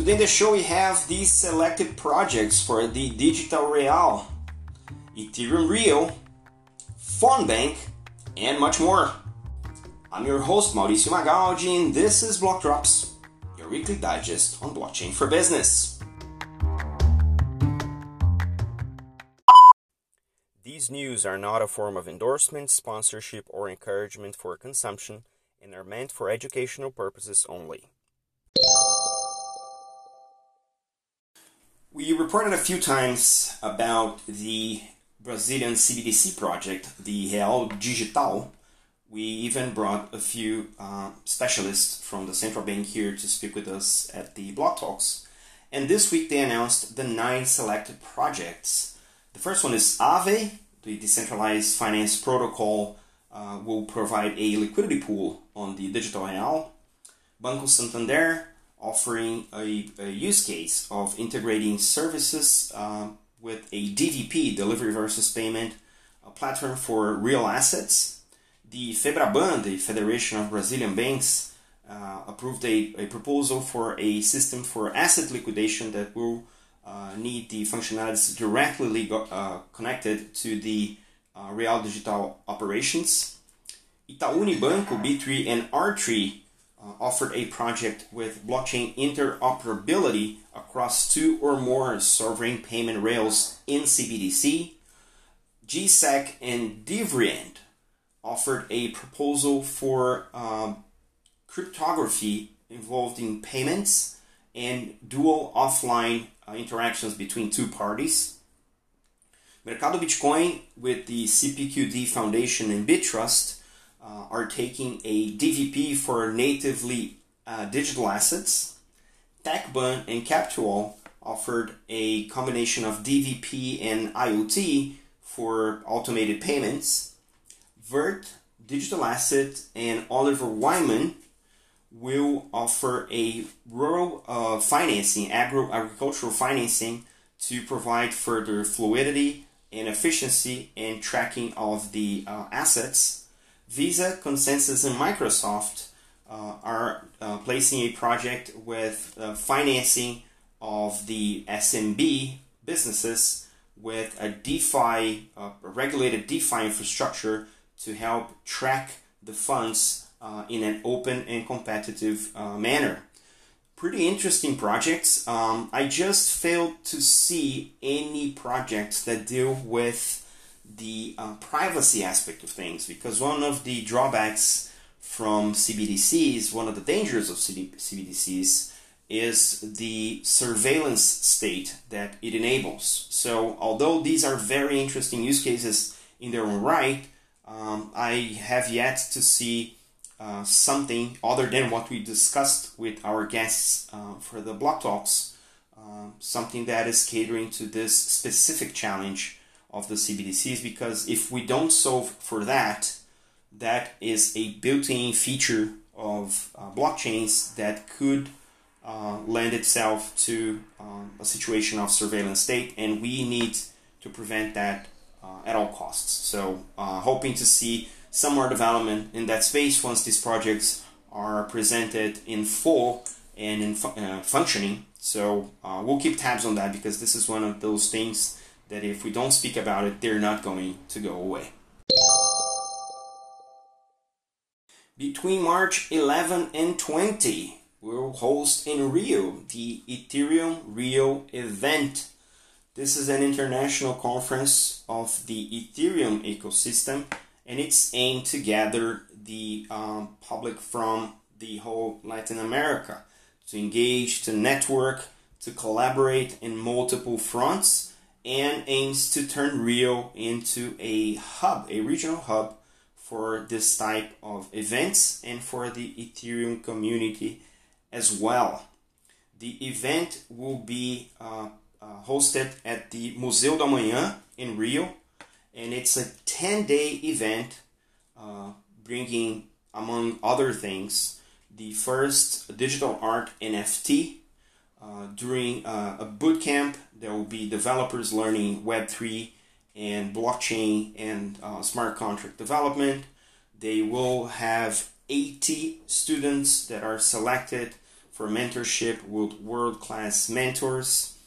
Today in the show we have these selected projects for the Digital Real, Ethereum Rio, Fonbnk, and much more. I'm your host Mauricio Magaldi and this is Block Drops, your weekly digest on blockchain for business. These news are not a form of endorsement, sponsorship, or encouragement for consumption and are meant for educational purposes only. We reported a few times about the Brazilian CBDC project, the Real Digital. We even brought a few uh, specialists from the central bank here to speak with us at the Block Talks. And this week they announced the nine selected projects. The first one is Aave, the decentralized finance protocol uh, will provide a liquidity pool on the digital real. Banco Santander offering a, a use case of integrating services uh, with a DVP, delivery versus payment, a platform for real assets. The FEBRABAN, the Federation of Brazilian Banks, uh, approved a, a proposal for a system for asset liquidation that will uh, need the functionalities directly uh, connected to the uh, Real Digital operations. Itaú Unibanco, B3, and R3 uh, offered a project with blockchain interoperability across two or more sovereign payment rails in CBDC. Giesecke and Devrient offered a proposal for um, cryptography involved in payments and dual offline uh, interactions between two parties. Mercado Bitcoin with the CPQD Foundation and Bitrust uh, are taking a DVP for natively uh, digital assets. TecBan and Capital offered a combination of DVP and IoT for automated payments. Vert, Digital Asset, and Oliver Wyman will offer a rural uh, financing, agro agricultural financing to provide further fluidity and efficiency in tracking of the uh, assets. Visa, ConsenSys, and Microsoft uh, are uh, placing a project with uh, financing of the SMB businesses with a DeFi, uh, a regulated DeFi infrastructure to help track the funds uh, in an open and competitive uh, manner. Pretty interesting projects. Um, I just failed to see any projects that deal with the uh, privacy aspect of things because one of the drawbacks from CBDCs, one of the dangers of CBDCs, is the surveillance state that it enables. So, although these are very interesting use cases in their own right, um, I have yet to see uh, something other than what we discussed with our guests uh, for the block talks, uh, something that is catering to this specific challenge of the CBDCs. Because if we don't solve for that, that is a built-in feature of uh, blockchains that could uh, lend itself to um, a situation of surveillance state, and we need to prevent that at all costs. So, hoping to see some more development in that space once these projects are presented in full and in fu uh, functioning. So uh, we'll keep tabs on that because this is one of those things that if we don't speak about it, they're not going to go away. Between March 11 and 20, we'll host in Rio the Ethereum Rio event. This is an international conference of the Ethereum ecosystem and it's aimed to gather the um, public from the whole Latin America to engage, to network, to collaborate in multiple fronts, and aims to turn Rio into a hub, a regional hub for this type of events and for the Ethereum community as well. The event will be uh, uh, hosted at the Museu do Amanhã in Rio and it's a 10 day event uh, bringing, among other things, the first digital art NFT. Uh, during uh, a boot camp, there will be developers learning Web3 and blockchain and uh, smart contract development. They will have 80 students that are selected for mentorship with world class mentors.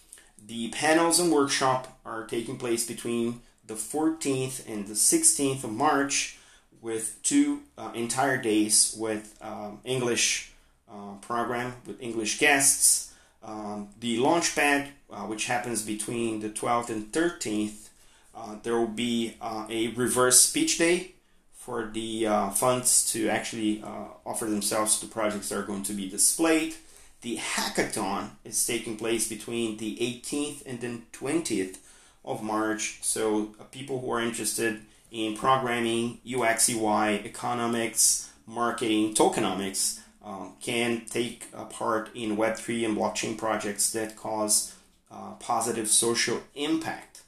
The panels and workshop are taking place between the 14th and the 16th of March with two uh, entire days with um, English uh, program with English guests. Um, the launchpad, uh, which happens between the 12th and 13th, uh, there will be uh, a reverse speech day for the uh, funds to actually offer themselves to projects that are going to be displayed. The hackathon is taking place between the 18th and then 20th of March. So people who are interested in programming, UX, UI, economics, marketing, tokenomics um, can take a part in Web3 and blockchain projects that cause uh, positive social impact.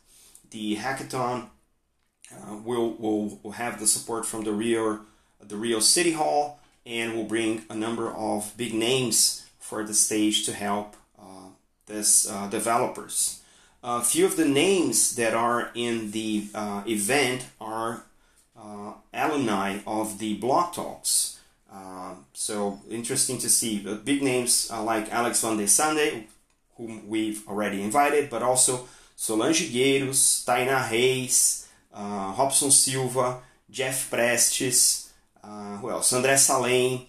The hackathon uh, will, will, will have the support from the Rio, the Rio City Hall and will bring a number of big names for the stage to help uh, this uh, developers. A few of the names that are in the uh, event are uh, alumni of the Block Talks. Uh, so interesting to see the big names uh, like Alex Van de Sande, whom we've already invited, but also Solange Gueiros, Taina Reis, uh, Robson Silva, Jeff Prestes, uh, who else? André Salem,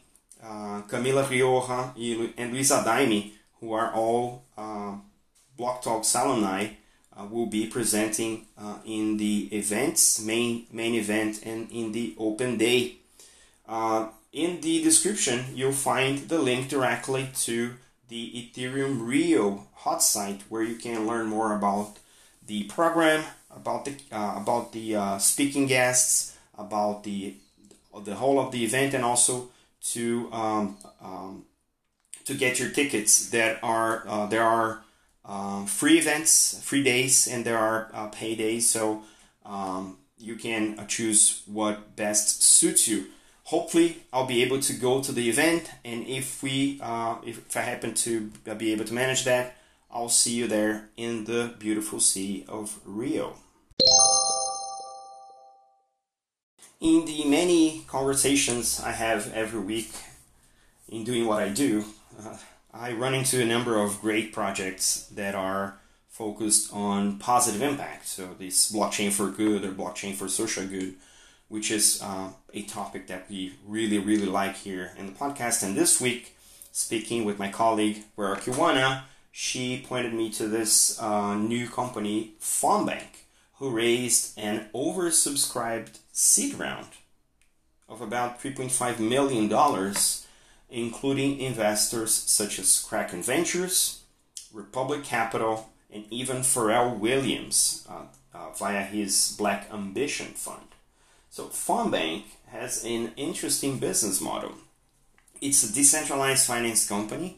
Camila Rioja, and Luisa Daime, who are all Block Talks alumni uh, will be presenting uh, in the events, main, main event, and in the open day. In the description, you'll find the link directly to the Ethereum Rio hot site where you can learn more about the program, about the uh, about the uh, speaking guests, about the the whole of the event, and also to um, um, to get your tickets. That are uh, there are um, free events, free days, and there are uh, pay days. So um, you can uh, choose what best suits you. Hopefully, I'll be able to go to the event, and if we, uh, if, I happen to be able to manage that, I'll see you there in the beautiful city of Rio. In the many conversations I have every week in doing what I do, uh, I run into a number of great projects that are focused on positive impact. So, this blockchain for good or blockchain for social good, which is uh, a topic that we really, really like here in the podcast. And this week, speaking with my colleague, Rara Kiwana, she pointed me to this uh, new company, Fonbnk, who raised an oversubscribed seed round of about $3.5 million including investors such as Kraken Ventures, Republic Capital, and even Pharrell Williams uh, uh, via his Black Ambition Fund. So Fonbnk has an interesting business model. It's a decentralized finance company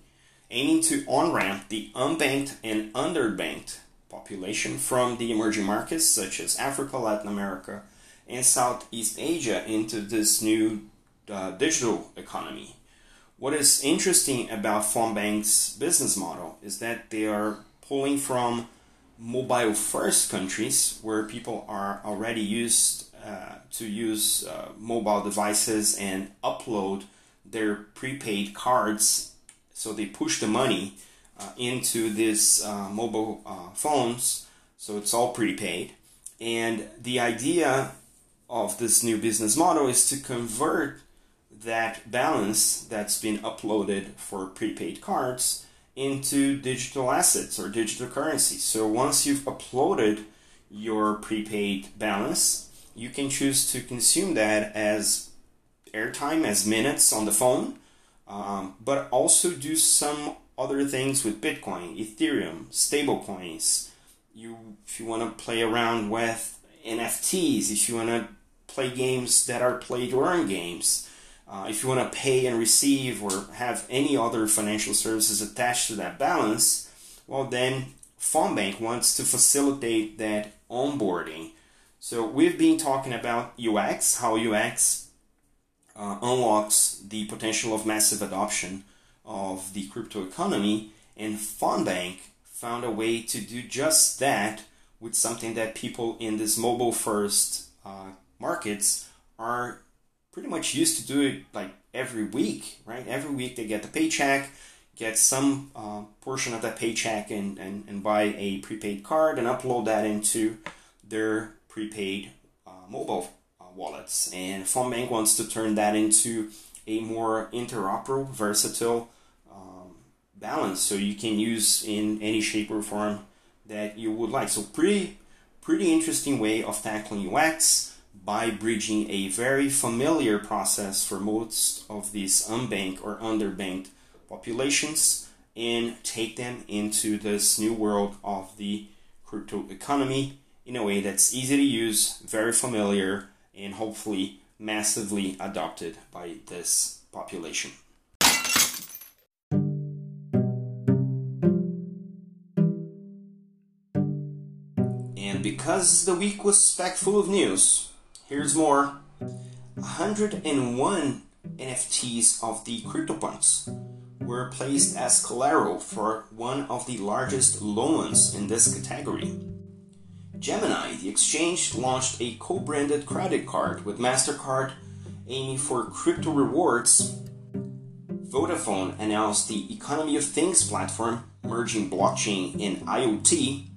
aiming to on-ramp the unbanked and underbanked population from the emerging markets such as Africa, Latin America, and Southeast Asia into this new uh, digital economy what is interesting about Fonbnk's business model is that they are pulling from mobile first countries where people are already used uh, to use uh, mobile devices and upload their prepaid cards. So they push the money uh, into these uh, mobile uh, phones. So it's all prepaid. And the idea of this new business model is to convert that balance that's been uploaded for prepaid cards into digital assets or digital currency. So once you've uploaded your prepaid balance, you can choose to consume that as airtime, as minutes on the phone, um, but also do some other things with Bitcoin, Ethereum, stablecoins. You, if you want to play around with NFTs, if you want to play games that are play to earn games, uh, if you want to pay and receive or have any other financial services attached to that balance, well, then Fonbnk wants to facilitate that onboarding. So we've been talking about UX, how UX uh, unlocks the potential of massive adoption of the crypto economy, and Fonbnk found a way to do just that with something that people in these mobile first uh, markets are pretty much used to do it like every week, right? Every week they get the paycheck, get some uh, portion of that paycheck and, and, and buy a prepaid card and upload that into their prepaid uh, mobile uh, wallets. And Fonbnk wants to turn that into a more interoperable, versatile um, balance so you can use in any shape or form that you would like. So pretty pretty interesting way of tackling UX by bridging a very familiar process for most of these unbanked or underbanked populations and take them into this new world of the crypto economy in a way that's easy to use, very familiar, and hopefully massively adopted by this population. And because the week was packed full of news, here's more 101 NFTs of the CryptoPunks were placed as collateral for one of the largest loans in this category. Gemini, the exchange, launched a co branded credit card with MasterCard aiming for crypto rewards. Vodafone announced the Economy of Things platform merging blockchain and IoT.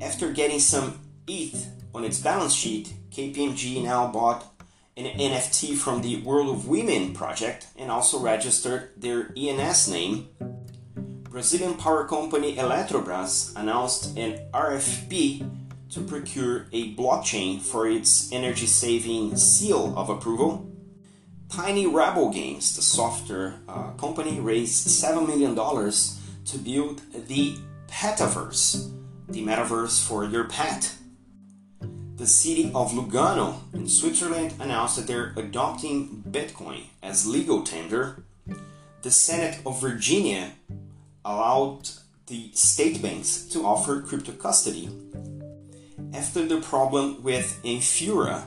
After getting some ETH on its balance sheet, KPMG now bought an NFT from the World of Women project and also registered their ENS name. Brazilian power company Eletrobras announced an RFP to procure a blockchain for its energy saving seal of approval. Tiny Rebel Games, the software uh, company, raised $7 million to build the Petaverse, the metaverse for your pet. The city of Lugano in Switzerland announced that they're adopting Bitcoin as legal tender. The Senate of Virginia allowed the state banks to offer crypto custody after the problem with Infura,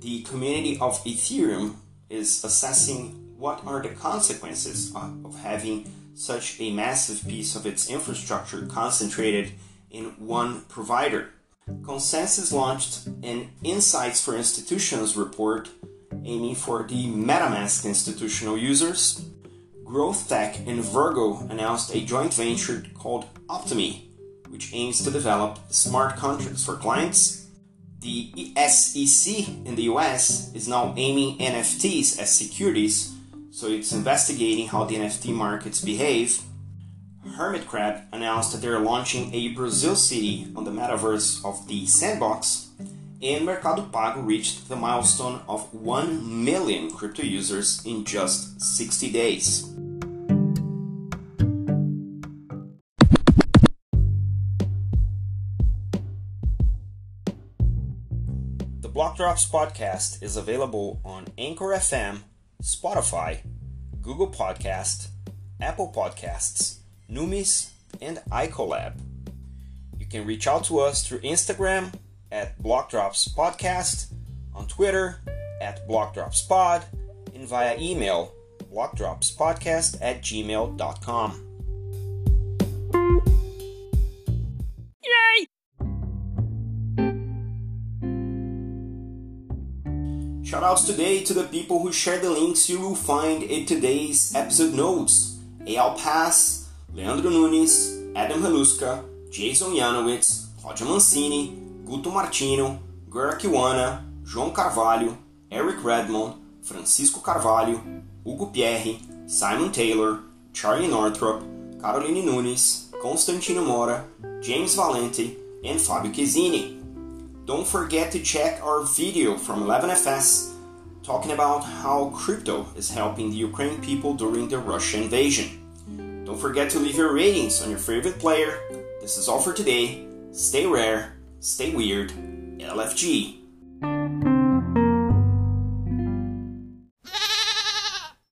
the community of Ethereum is assessing what are the consequences of having such a massive piece of its infrastructure concentrated in one provider. ConsenSys launched an Insights for Institutions report aiming for the MetaMask institutional users. Growth Tech and Virgo announced a joint venture called Optimi which aims to develop smart contracts for clients. The SEC in the US is now aiming NFTs as securities, so it's investigating how the NFT markets behave. Hermit Crab announced that they're launching a Brazil city on the metaverse of the Sandbox, and Mercado Pago reached the milestone of 1 million crypto users in just 60 days. Block Drops podcast is available on Anchor FM, Spotify, Google Podcast, Apple Podcasts, Numis, and iColab. You can reach out to us through Instagram at Block Drops Podcast, on Twitter at Block Drops Pod, and via email blockdropspodcast at gmail.com. Shoutouts today to the people who share the links you will find in today's episode notes. Eyal Pass, Leandro Nunes, Adam Haluska, Jason Yanowitz, Claudia Mancini, Guto Martino, Gur Kiwana, João Carvalho, Eric Redmond, Francisco Carvalho, Hugo Pierre, Simon Taylor, Charlie Northrop, Caroline Nunes, Constantino Mora, James Valente, and Fábio Chiesini. Don't forget to check our video from 11FS talking about how crypto is helping the Ukraine people during the Russia invasion. Don't forget to leave your ratings on your favorite player. This is all for today. Stay rare, stay weird, LFG.